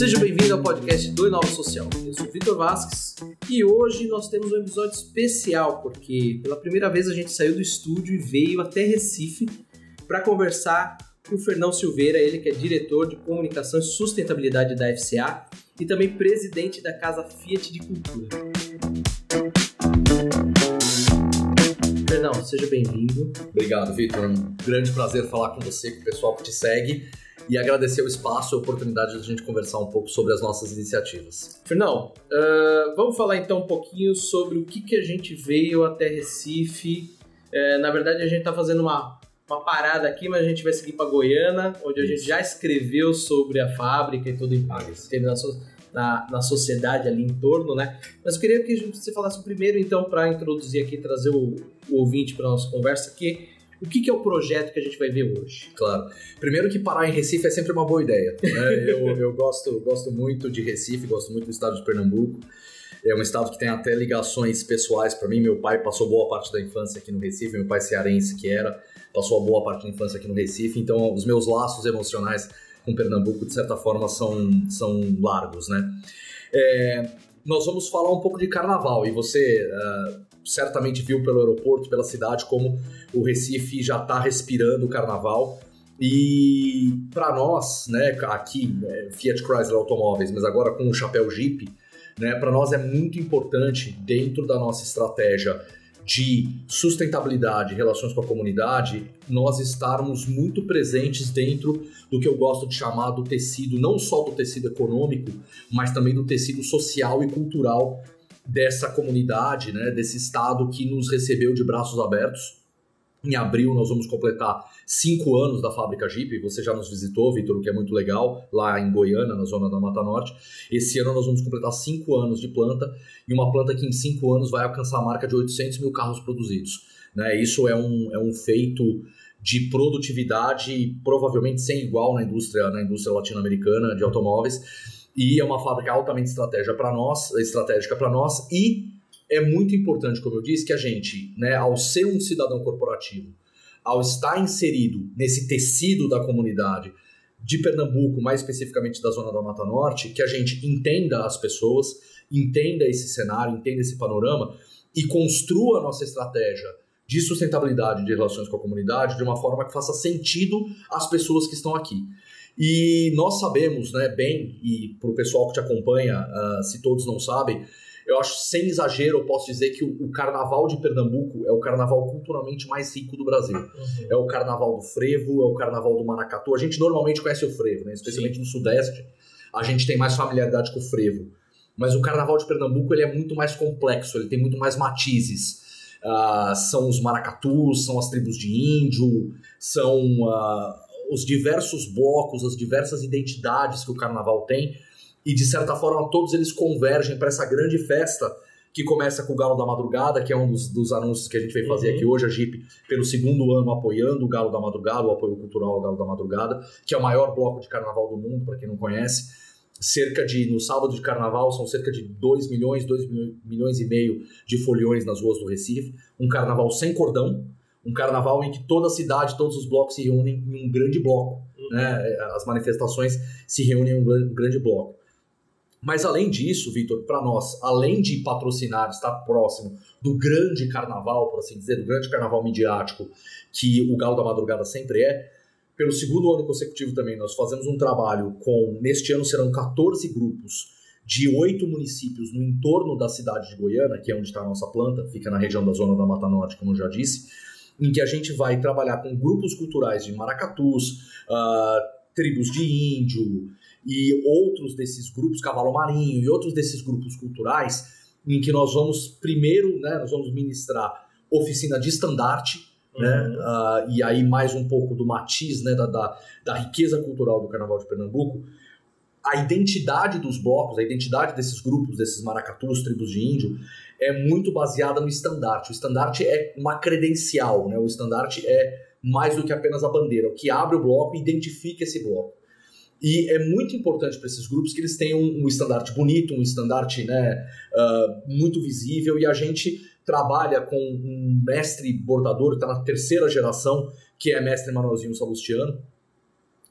Seja bem-vindo ao podcast do Inova Social. Eu sou Vitor Vasques e hoje nós temos um episódio especial porque pela primeira vez a gente saiu do estúdio e veio até Recife para conversar com o Fernão Silveira, ele que é diretor de comunicação e sustentabilidade da FCA e também presidente da Casa Fiat de Cultura. Fernão, seja bem-vindo. Obrigado, Vitor. Um grande prazer falar com você, com o pessoal que te segue e agradecer o espaço e a oportunidade de a gente conversar um pouco sobre as nossas iniciativas. Fernão, uh, vamos falar então um pouquinho sobre o que, que a gente veio até Recife. Uh, na verdade, a gente está fazendo uma, uma parada aqui, mas a gente vai seguir para Goiânia, onde a gente já escreveu sobre a fábrica e todo o impacto que teve na, so, na, na, sociedade ali em torno, né? Mas eu queria que você falasse primeiro, então, para introduzir aqui, trazer o, o ouvinte para nossa conversa, que o que, que, é o projeto que a gente vai ver hoje? Claro. Primeiro que parar em Recife é sempre uma boa ideia. Né? eu, eu gosto, gosto muito de Recife, gosto muito do estado de Pernambuco. É um estado que tem até ligações pessoais para mim. Meu pai passou boa parte da infância aqui no Recife, meu pai cearense que era, passou boa parte da infância aqui no Recife. Então, os meus laços emocionais com Pernambuco, de certa forma, são, são largos, né? É, nós vamos falar um pouco de carnaval e você uh, certamente viu pelo aeroporto, pela cidade, como o Recife já está respirando o carnaval. E para nós, né, aqui, é, Fiat Chrysler Automóveis, mas agora com o chapéu Jeep, né, para nós é muito importante, dentro da nossa estratégia de sustentabilidade relações com a comunidade, nós estarmos muito presentes dentro do que eu gosto de chamar do tecido, não só do tecido econômico, mas também do tecido social e cultural dessa comunidade, né, desse estado que nos recebeu de braços abertos. Em abril nós vamos completar cinco anos da fábrica Jeep. Você já nos visitou, Vitor, o que é muito legal, lá em Goiânia, na zona da Mata Norte. Esse ano nós vamos completar cinco anos de planta e uma planta que em cinco anos vai alcançar a marca de 800 mil carros produzidos. Né? Isso é um, é um feito de produtividade provavelmente sem igual na indústria, na indústria latino-americana de automóveis e é uma fábrica altamente estratégica para nós, estratégica para nós e é muito importante, como eu disse, que a gente, né, ao ser um cidadão corporativo, ao estar inserido nesse tecido da comunidade de Pernambuco, mais especificamente da zona da Mata Norte, que a gente entenda as pessoas, entenda esse cenário, entenda esse panorama e construa a nossa estratégia de sustentabilidade de relações com a comunidade de uma forma que faça sentido às pessoas que estão aqui. E nós sabemos né, bem, e para o pessoal que te acompanha, uh, se todos não sabem, eu acho sem exagero, eu posso dizer que o, o, carnaval de Pernambuco é o carnaval culturalmente mais rico do Brasil. Uhum. É o carnaval do frevo, é o carnaval do maracatu. A gente normalmente conhece o frevo, né? especialmente Sim. no Sudeste, a gente tem mais familiaridade com o frevo. Mas o carnaval de Pernambuco ele é muito mais complexo, ele tem muito mais matizes. Uh, são os maracatus, são as tribos de índio, são uh, os diversos blocos, as diversas identidades que o carnaval tem, e de certa forma todos eles convergem para essa grande festa que começa com o Galo da Madrugada, que é um dos, dos anúncios que a gente veio fazer uhum. aqui hoje, a Jeep, pelo segundo ano apoiando o Galo da Madrugada, o apoio cultural ao Galo da Madrugada, que é o maior bloco de carnaval do mundo, para quem não conhece. Cerca de, no sábado de carnaval, são cerca de 2 milhões, 2 milhões e meio de foliões nas ruas do Recife. Um carnaval sem cordão, um carnaval em que toda a cidade, todos os blocos se reúnem em um grande bloco. Uhum. Né? As manifestações se reúnem em um grande bloco. Mas além disso, Vitor, para nós, além de patrocinar, estar próximo do grande carnaval, por assim dizer, do grande carnaval midiático que o Galo da Madrugada sempre é, pelo segundo ano consecutivo também nós fazemos um trabalho com, neste ano serão 14 grupos de oito municípios no entorno da cidade de Goiânia, que é onde está a nossa planta, fica na região da zona da Mata Norte, como eu já disse, em que a gente vai trabalhar com grupos culturais de maracatus, uh, tribos de índio e outros desses grupos, cavalo marinho e outros desses grupos culturais, em que nós vamos primeiro, né, nós vamos ministrar oficina de estandarte, né, uhum. uh, e aí mais um pouco do matiz, né, da, da, da riqueza cultural do Carnaval de Pernambuco, a identidade dos blocos, a identidade desses grupos, desses maracatus, tribos de índio, é muito baseada no estandarte. O estandarte é uma credencial, né? O estandarte é mais do que apenas a bandeira. O que abre o bloco identifica esse bloco. E é muito importante para esses grupos que eles tenham um, estandarte bonito, um estandarte né, uh, muito visível, e a gente trabalha com um mestre bordador, está na terceira geração, que é mestre Manuelzinho Salustiano,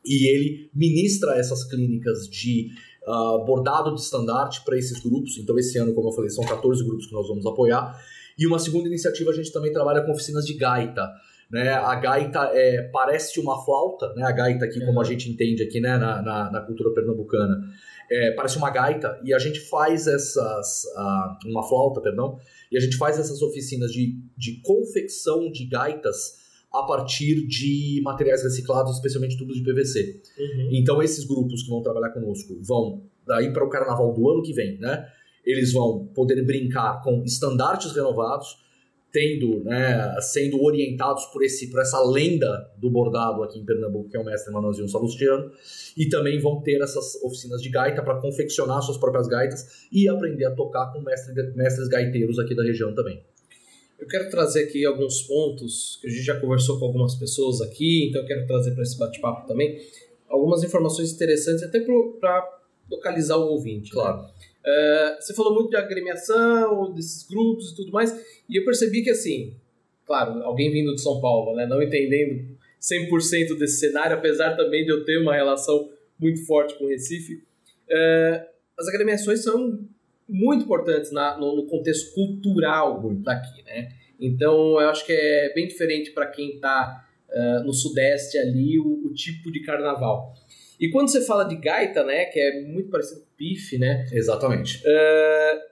e ele ministra essas clínicas de uh, bordado de estandarte para esses grupos. Então, esse ano, como eu falei, são 14 grupos que nós vamos apoiar. E uma segunda iniciativa, a gente também trabalha com oficinas de gaita. Né? A gaita é, parece uma flauta, né? a gaita aqui, como a gente entende aqui né? na, na, na cultura pernambucana, é, parece uma gaita, e a gente faz essas. Uh, uma flauta, perdão, e a gente faz essas oficinas de, de confecção de gaitas a partir de materiais reciclados, especialmente tubos de PVC. Uhum. Então, esses grupos que vão trabalhar conosco vão daí para o carnaval do ano que vem, né? Eles vão poder brincar com estandartes renovados, tendo, né, sendo orientados por esse por essa lenda do bordado aqui em Pernambuco, que é o mestre Manuelzinho Salustiano, e também vão ter essas oficinas de gaita para confeccionar suas próprias gaitas e aprender a tocar com mestres, mestres gaiteiros aqui da região também. Eu quero trazer aqui alguns pontos que a gente já conversou com algumas pessoas aqui, então eu quero trazer para esse bate-papo também algumas informações interessantes, até para localizar o ouvinte. Né? Uh, você falou muito de agremiação, desses grupos e tudo mais, e eu percebi que, assim, claro, alguém vindo de São Paulo, né, não entendendo 100% desse cenário, apesar também de eu ter uma relação muito forte com o Recife, uh, as agremiações são muito importantes na, no, no, contexto cultural daqui, né? Então, eu acho que é bem diferente para quem está uh, eh, no Sudeste ali, o, o, tipo de carnaval. E quando você fala de gaita, né, que é muito parecido com pife, né? Exatamente. Uh,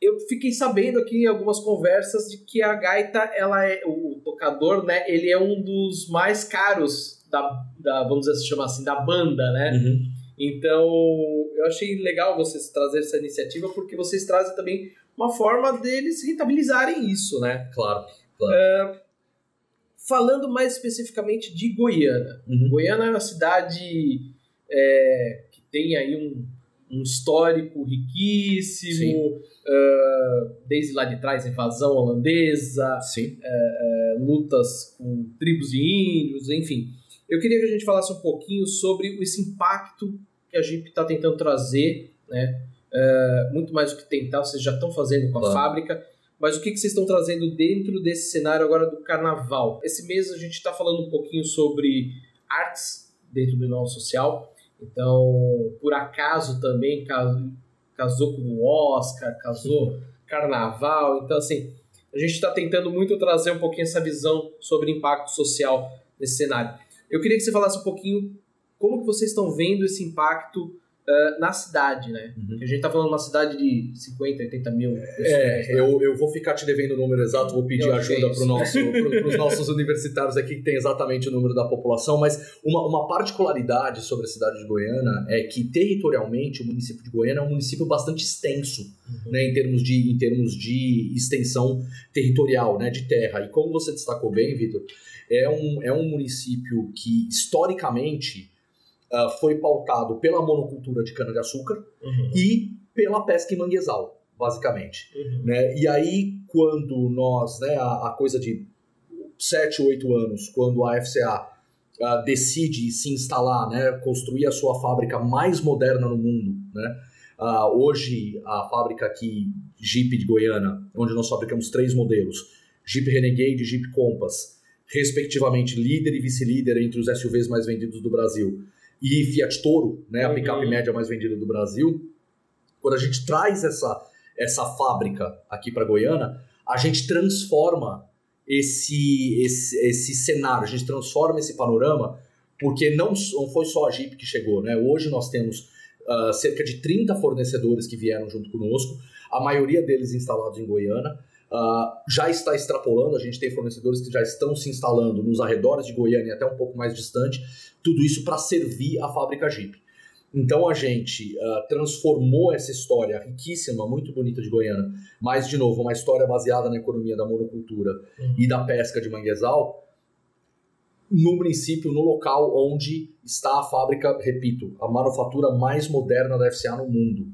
eu fiquei sabendo aqui em algumas conversas de que a gaita, ela é o tocador, né? Ele é um dos mais caros da, da vamos dizer, chamar assim, da banda, né? Uhum. Então, eu achei legal vocês trazerem essa iniciativa porque vocês trazem também uma forma deles rentabilizarem isso, né? Claro. claro. Uh, falando mais especificamente de Goiânia. Uhum. Goiânia é uma cidade é, que tem aí um, um histórico riquíssimo, uh, desde lá de trás, invasão holandesa, uh, lutas com tribos de índios, enfim. Eu queria que a gente falasse um pouquinho sobre esse impacto que a Jeep está tentando trazer, né? Uh, muito mais do que tentar, vocês já estão fazendo com a claro. fábrica, mas o que, que vocês estão trazendo dentro desse cenário agora do carnaval? Esse mês a gente está falando um pouquinho sobre artes dentro do nosso social, então, por acaso também casou com o Oscar, casou carnaval, então assim, a gente está tentando muito trazer um pouquinho essa visão sobre impacto social nesse cenário. Eu queria que você falasse um pouquinho como que vocês estão vendo esse impacto Uh, na cidade, né? Uhum. a gente tá falando de uma cidade de 50, 80 mil pessoas. É, né? eu, eu vou ficar te devendo o número exato, vou pedir eu ajuda para nosso, os nossos universitários aqui que tem exatamente o número da população, mas uma, uma particularidade sobre a cidade de Goiânia é que territorialmente o município de Goiânia é um município bastante extenso, uhum. né, em termos, de, em termos de extensão territorial, né, de terra. E como você destacou bem, Vitor, é um, é um município que historicamente uh, foi pautado pela monocultura de cana-de-açúcar uhum. e pela pesca em manguezal, basicamente. Uhum. Né? E aí, quando nós, né, a, a coisa de 7, 8 anos, quando a FCA uh, ah, decide se instalar, né, construir a sua fábrica mais moderna no mundo, né? Uh, hoje, a fábrica aqui, Jeep de Goiânia, onde nós fabricamos três modelos, Jeep Renegade e Jeep Compass, respectivamente líder e vice-líder entre os SUVs mais vendidos do Brasil, e Fiat Toro, né, a uhum. picape média mais vendida do Brasil, quando a gente traz essa, essa fábrica aqui para Goiânia, a gente transforma esse, esse, esse cenário, a gente transforma esse panorama, porque não, não foi só a Jeep que chegou, né? Hoje nós temos uh, cerca de 30 fornecedores que vieram junto conosco, a maioria deles instalados em Goiânia. Uh, já está extrapolando, a gente tem fornecedores que já estão se instalando nos arredores de Goiânia e até um pouco mais distante, tudo isso para servir a fábrica Jeep. Então a gente uh, transformou essa história riquíssima, muito bonita de Goiânia, mas de novo, uma história baseada na economia da monocultura uhum. e da pesca de manguezal, no município, no local onde está a fábrica, repito, a manufatura mais moderna da FCA no mundo.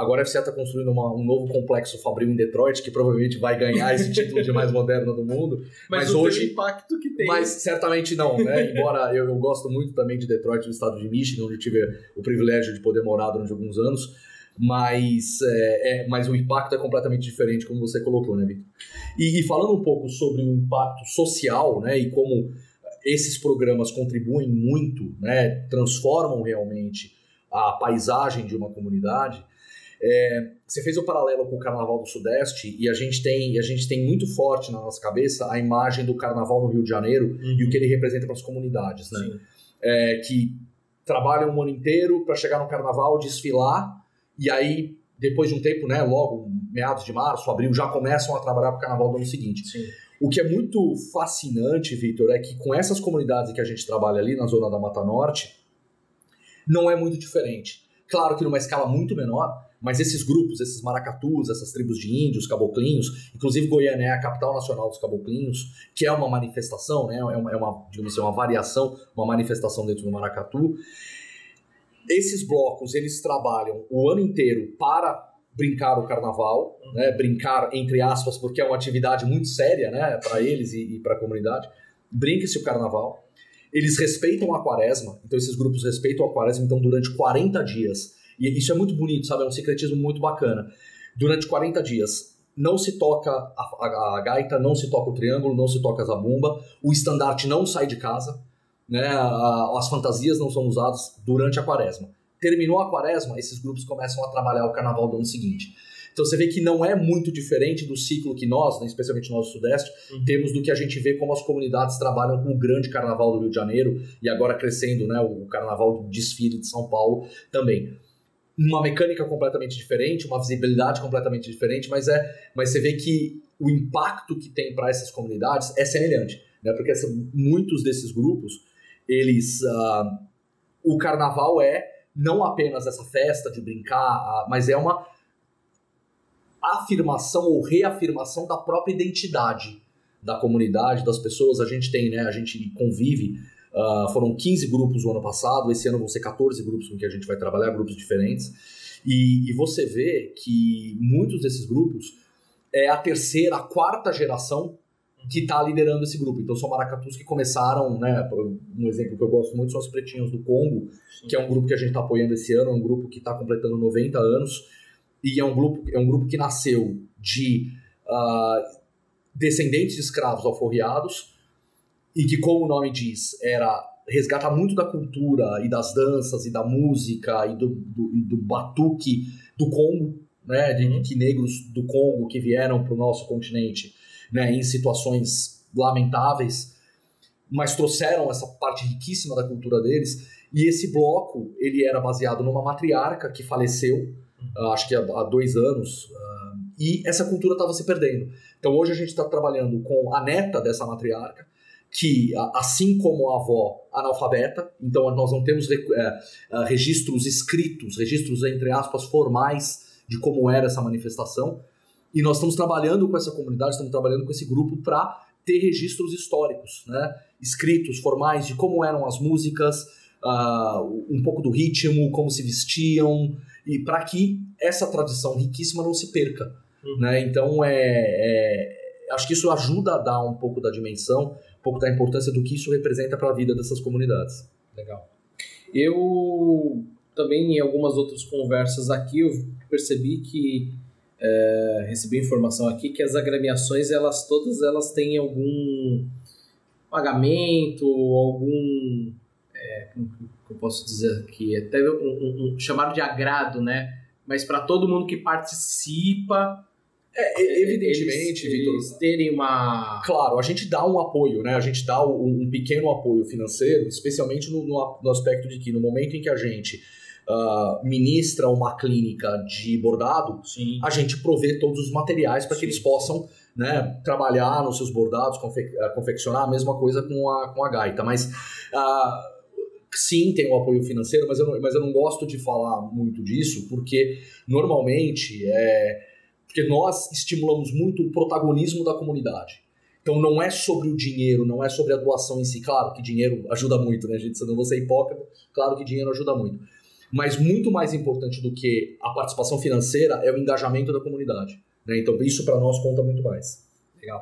Agora a FCA está construindo uma, um novo complexo fabril em Detroit, que provavelmente vai ganhar esse título de mais moderna do mundo. Mas, mas hoje. o impacto que tem. Mas certamente não, né? Embora eu, eu gosto muito também de Detroit, no estado de Michigan, onde eu tive o privilégio de poder morar durante alguns anos. Mas, é, é, mas o impacto é completamente diferente, como você colocou, né, Vitor? E, e falando um pouco sobre o impacto social, né, e como esses programas contribuem muito, né, transformam realmente a paisagem de uma comunidade. É, você fez o um paralelo com o Carnaval do Sudeste e a gente tem a gente tem muito forte na nossa cabeça a imagem do Carnaval no Rio de Janeiro uhum. e o que ele representa para as comunidades, né? É, que trabalham o ano inteiro para chegar no Carnaval, desfilar e aí depois de um tempo, né, logo meados de março, abril, já começam a trabalhar para o Carnaval do ano seguinte. Sim. O que é muito fascinante, Vitor, é que com essas comunidades que a gente trabalha ali na zona da Mata Norte, não é muito diferente. Claro que numa escala muito menor, mas esses grupos, esses maracatus, essas tribos de índios, caboclinhos, inclusive Goiânia é a capital nacional dos caboclinhos, que é uma manifestação, né, é uma, é uma digamos assim, uma variação, uma manifestação dentro do maracatu. Esses blocos, eles trabalham o ano inteiro para brincar o carnaval, né, brincar entre aspas, porque é uma atividade muito séria, né, para eles e, e para a comunidade. Brinca-se o carnaval. Eles respeitam a quaresma, então esses grupos respeitam a quaresma, então durante 40 dias e isso é muito bonito, sabe? É um secretismo muito bacana. Durante 40 dias, não se toca a, a, a gaita, não se toca o triângulo, não se toca a zabumba, o estandarte não sai de casa, né? A, as fantasias não são usadas durante a quaresma. Terminou a quaresma, esses grupos começam a trabalhar o carnaval do ano seguinte. Então você vê que não é muito diferente do ciclo que nós, né, especialmente nós do Sudeste, uhum. temos do que a gente vê como as comunidades trabalham com o grande carnaval do Rio de Janeiro e agora crescendo né, o carnaval de desfile de São Paulo também uma mecânica completamente diferente, uma visibilidade completamente diferente, mas é, mas você vê que o impacto que tem para essas comunidades é semelhante, né? Porque muitos desses grupos, eles, uh, o carnaval é não apenas essa festa de brincar, uh, mas é uma afirmação ou reafirmação da própria identidade da comunidade, das pessoas. A gente tem, né? A gente convive Uh, foram 15 grupos no ano passado, esse ano vão ser 14 grupos com que a gente vai trabalhar, grupos diferentes. E, e você vê que muitos desses grupos é a terceira, a quarta geração que está liderando esse grupo. Então são maracatus que começaram, né? Um exemplo que eu gosto muito são os Pretinhos do Congo, que é um grupo que a gente está apoiando esse ano, é um grupo que está completando 90 anos e é um grupo, é um grupo que nasceu de uh, descendentes de escravos alforriados e que, como o nome diz, era resgata muito da cultura e das danças e da música e do, do, e do batuque do Congo, né, de, uhum. que negros do Congo que vieram para o nosso continente, né, em situações lamentáveis, mas trouxeram essa parte riquíssima da cultura deles. E esse bloco ele era baseado numa matriarca que faleceu, uhum. acho que há, dois anos, uh, e essa cultura estava se perdendo. Então hoje a gente está trabalhando com a neta dessa matriarca que, assim como a avó analfabeta, então nós não temos é, registros escritos, registros, entre aspas, formais de como era essa manifestação, e nós estamos trabalhando com essa comunidade, estamos trabalhando com esse grupo para ter registros históricos, né? escritos, formais, de como eram as músicas, uh, um pouco do ritmo, como se vestiam, e para que essa tradição riquíssima não se perca. Uhum. Né? Então, é, é, acho que isso ajuda a dar um pouco da dimensão um pouco da importância do que isso representa para a vida dessas comunidades. Legal. Eu também, em algumas outras conversas aqui, eu percebi que é, recebi informação aqui que as agremiações, elas todas elas têm algum pagamento, algum é, eu posso dizer aqui, até um, um, um chamado de agrado, né? Mas para todo mundo que participa é, evidentemente, Vitor. Eles terem uma. Claro, a gente dá um apoio, né? A gente dá um, um pequeno apoio financeiro, especialmente no, no, no, aspecto de que no momento em que a gente uh, ministra uma clínica de bordado, Sim. a gente provê todos os materiais para que eles possam né, trabalhar nos seus bordados, confe uh, confeccionar a mesma coisa com a, com a gaita. Mas. Uh, sim, tem o um apoio financeiro, mas eu, não, mas eu não gosto de falar muito disso, porque normalmente é, porque nós estimulamos muito o protagonismo da comunidade. Então não é sobre o dinheiro, não é sobre a doação em si. Claro que dinheiro ajuda muito, né, gente? Se não vou ser hipócrita, claro que dinheiro ajuda muito. Mas muito mais importante do que a participação financeira é o engajamento da comunidade. Né? Então isso para nós conta muito mais. Legal.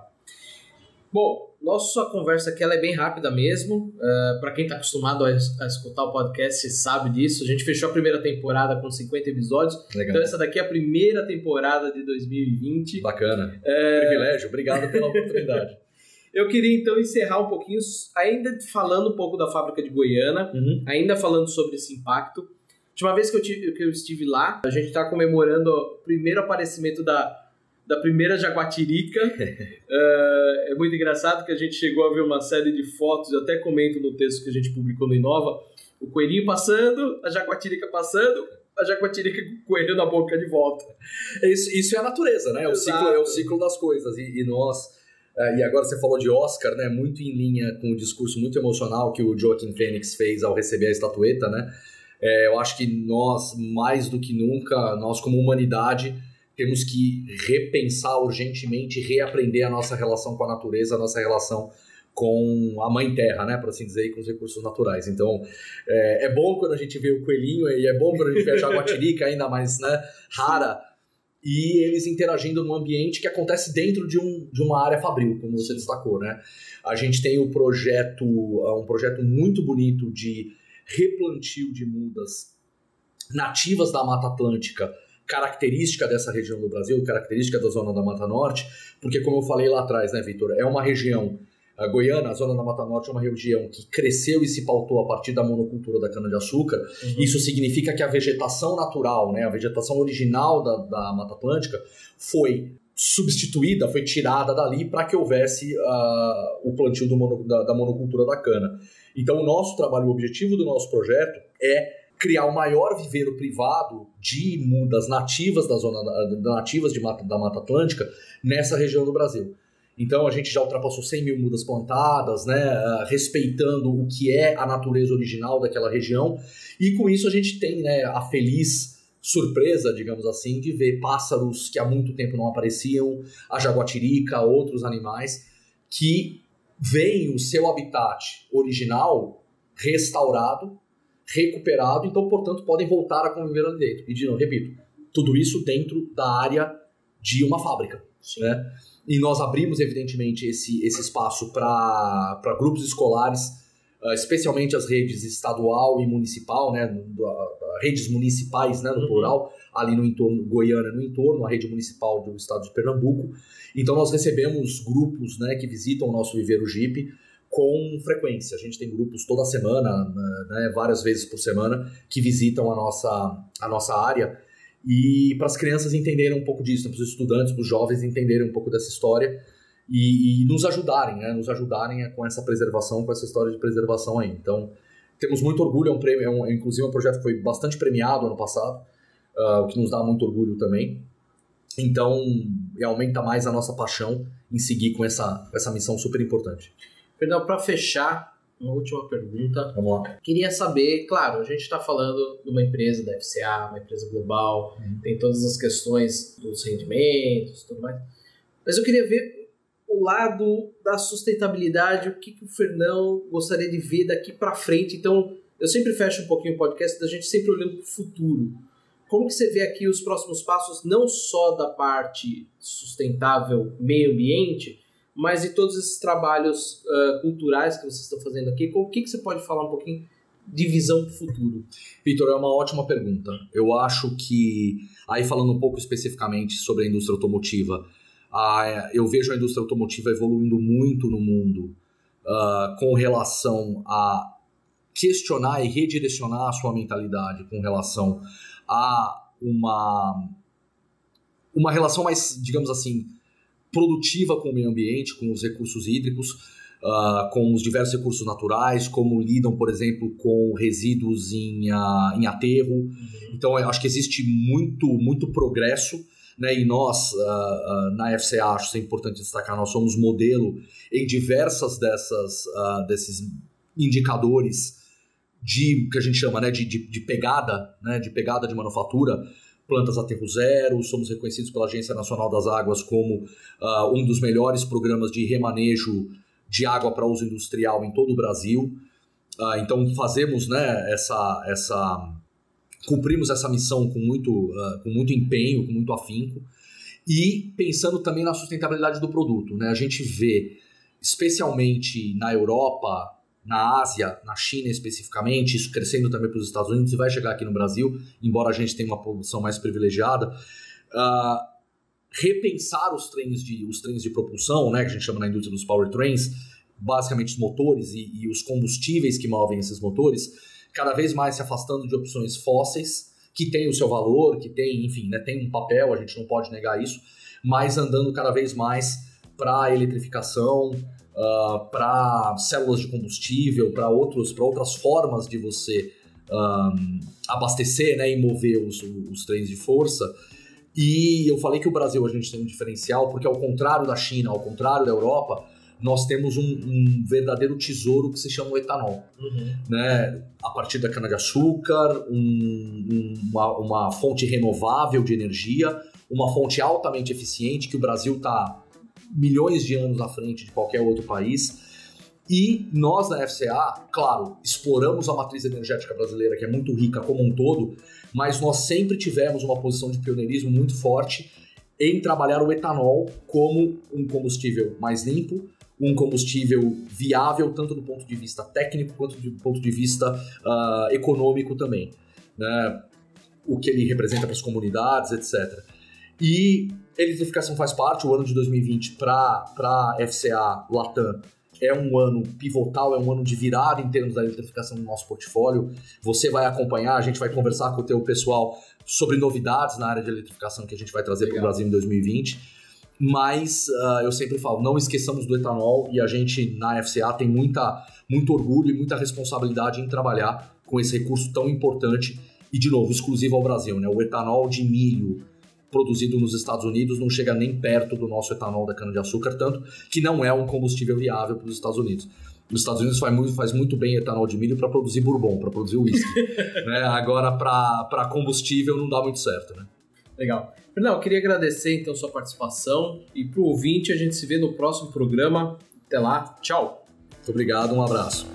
Bom, nossa conversa aqui ela é bem rápida mesmo. Uh, é, para quem está acostumado a, a, escutar o podcast sabe disso. A gente fechou a primeira temporada com 50 episódios. Legal. Então essa daqui é a primeira temporada de 2020. Bacana. É... Privilégio. Obrigado pela oportunidade. Eu queria então encerrar um pouquinho, ainda falando um pouco da fábrica de Goiânia, uhum. ainda falando sobre esse impacto. Última vez que eu, tive, que eu estive lá, a gente está comemorando o primeiro aparecimento da, da primeira jaguatirica. uh, é muito engraçado que a gente chegou a ver uma série de fotos, eu até comento no texto que a gente publicou no Inova, o coelhinho passando, a jaguatirica passando, a jaguatirica com o coelho na boca de volta. Isso, isso é a natureza, né? É o, ciclo, é o ciclo das coisas. E, e nós... Uh, e agora você falou de Oscar, né? Muito em linha com o discurso muito emocional que o Joaquim Phoenix fez ao receber a estatueta, né? É, eu acho que nós, mais do que nunca, nós como humanidade, temos que repensar urgentemente, reaprender a nossa relação com a natureza, a nossa relação com a mãe terra, né, por assim dizer, e com os recursos naturais. Então, é, é, bom quando a gente vê o coelhinho e é bom quando a gente vê a jaguatirica ainda mais né, rara e eles interagindo num ambiente que acontece dentro de, um, de uma área fabril, como você destacou, né? A gente tem o projeto, um projeto muito bonito de replantio de mudas nativas da Mata Atlântica, característica dessa região do Brasil, característica da zona da Mata Norte, porque como eu falei lá atrás, né, Vitor, é uma região a Goiânia, a zona da Mata Norte, é uma região que cresceu e se pautou a partir da monocultura da cana-de-açúcar. Uhum. Isso significa que a vegetação natural, né, a vegetação original da, da Mata Atlântica, foi substituída, foi tirada dali para que houvesse uh, o plantio mono, da, da monocultura da cana. Então, o nosso trabalho, o objetivo do nosso projeto é criar o maior viveiro privado de mudas nativas da zona nativas de mata, da Mata Atlântica nessa região do Brasil. Então a gente já ultrapassou 100 mil mudas plantadas, né, ah, respeitando o que é a natureza original daquela região. E com isso a gente tem né, a feliz surpresa, digamos assim, de ver pássaros que há muito tempo não apareciam, a jaguatirica, outros animais, que veem o seu habitat original restaurado, recuperado, então, portanto, podem voltar a conviver ali dentro. E, de novo, repito, tudo isso dentro da área de uma fábrica. Né? E nós abrimos, evidentemente, esse, esse espaço para grupos escolares, uh, especialmente as redes estadual e municipal, né, redes municipais, né, no uhum. plural, ali no entorno, Goiânia no entorno, a rede municipal do estado de Pernambuco. Então nós recebemos grupos né, que visitam o nosso viveiro Jeep com frequência. A gente tem grupos toda semana, né, várias vezes por semana, que visitam a nossa, a nossa área. E para as crianças entenderem um pouco disso, para os estudantes, para os jovens entenderem um pouco dessa história e, e nos ajudarem, né, nos ajudarem com essa preservação, com essa história de preservação aí. Então, temos muito orgulho, é um prêmio, é um, inclusive um projeto que foi bastante premiado ano passado, uh, o que nos dá muito orgulho também. Então, aumenta mais a nossa paixão em seguir com essa, essa missão super importante. Perdão, para fechar, uma última pergunta. Vamos lá. Queria saber, claro, a gente está falando de uma empresa da FCA, uma empresa global, uhum. tem todas as questões dos rendimentos tudo mais. Mas eu queria ver o lado da sustentabilidade, o que, que o Fernão gostaria de ver daqui para frente. Então, eu sempre fecho um pouquinho o podcast da gente sempre olhando para o futuro. Como que você vê aqui os próximos passos, não só da parte sustentável meio ambiente, mas de todos esses trabalhos uh, culturais que vocês estão fazendo aqui, o que, que você pode falar um pouquinho de visão para o futuro? Vitor, é uma ótima pergunta. Eu acho que, aí falando um pouco especificamente sobre a indústria automotiva, uh, eu vejo a indústria automotiva evoluindo muito no mundo uh, com relação a questionar e redirecionar a sua mentalidade com relação a uma, uma relação mais, digamos assim, produtiva com o meio ambiente, com os recursos hídricos, uh, com os diversos recursos naturais, como lidam, por exemplo, com resíduos em, uh, em aterro. Uhum. Então, acho que existe muito, muito progresso. Né, e nós, uh, na FCA, acho que é importante destacar, nós somos modelo em diversas dessas, desses indicadores de que a gente chama né, de, de, de pegada, né, de pegada de manufatura, plantas aterro zero, somos reconhecidos pela Agência Nacional das Águas como uh, um dos melhores programas de remanejo de água para uso industrial em todo o Brasil. Uh, então fazemos né, essa, essa. cumprimos essa missão com muito, uh, com muito empenho, com muito afinco. E pensando também na sustentabilidade do produto. Né? A gente vê, especialmente na Europa, na Ásia, na China especificamente, isso crescendo também para os Estados Unidos e vai chegar aqui no Brasil, embora a gente tenha uma produção mais privilegiada. Uh, repensar os trens de os trens de propulsão, né, que a gente chama na indústria dos powertrains, basicamente os motores e, e os combustíveis que movem esses motores, cada vez mais se afastando de opções fósseis, que tem o seu valor, que tem, enfim, né, tem um papel, a gente não pode negar isso, mas andando cada vez mais para a eletrificação, uh, para células de combustível, para outros, para outras formas de você um, abastecer, né, e mover os, os trens de força. E eu falei que o Brasil a gente tem um diferencial porque ao contrário da China, ao contrário da Europa, nós temos um, um verdadeiro tesouro que se chama o etanol. Uhum. Né? A partir da cana-de-açúcar, um, uma, uma fonte renovável de energia, uma fonte altamente eficiente que o Brasil está milhões de anos à frente de qualquer outro país. E nós na FCA, claro, exploramos a matriz energética brasileira, que é muito rica como um todo, mas nós sempre tivemos uma posição de pioneirismo muito forte em trabalhar o etanol como um combustível mais limpo, um combustível viável, tanto do ponto de vista técnico quanto do ponto de vista uh, econômico também. Né? O que ele representa para as comunidades, etc. E eletrificação faz parte, o ano de 2020 para a FCA Latam é um ano pivotal, é um ano de virada em termos da eletrificação do nosso portfólio. Você vai acompanhar, a gente vai conversar com o teu pessoal sobre novidades na área de eletrificação que a gente vai trazer para o Brasil em 2020. Mas uh, eu sempre falo, não esqueçamos do etanol e a gente na FCA tem muita, muito orgulho e muita responsabilidade em trabalhar com esse recurso tão importante e, de novo, exclusivo ao Brasil. Né? O etanol de milho, produzido nos Estados Unidos não chega nem perto do nosso etanol da cana-de-açúcar, tanto que não é um combustível viável para os Estados Unidos. Nos Estados Unidos faz muito, faz muito bem etanol de milho para produzir bourbon, para produzir whisky. né? Agora, para combustível, não dá muito certo. Né? Legal. Fernão, eu queria agradecer então sua participação e para o ouvinte, a gente se vê no próximo programa. Até lá, tchau. Muito obrigado, um abraço.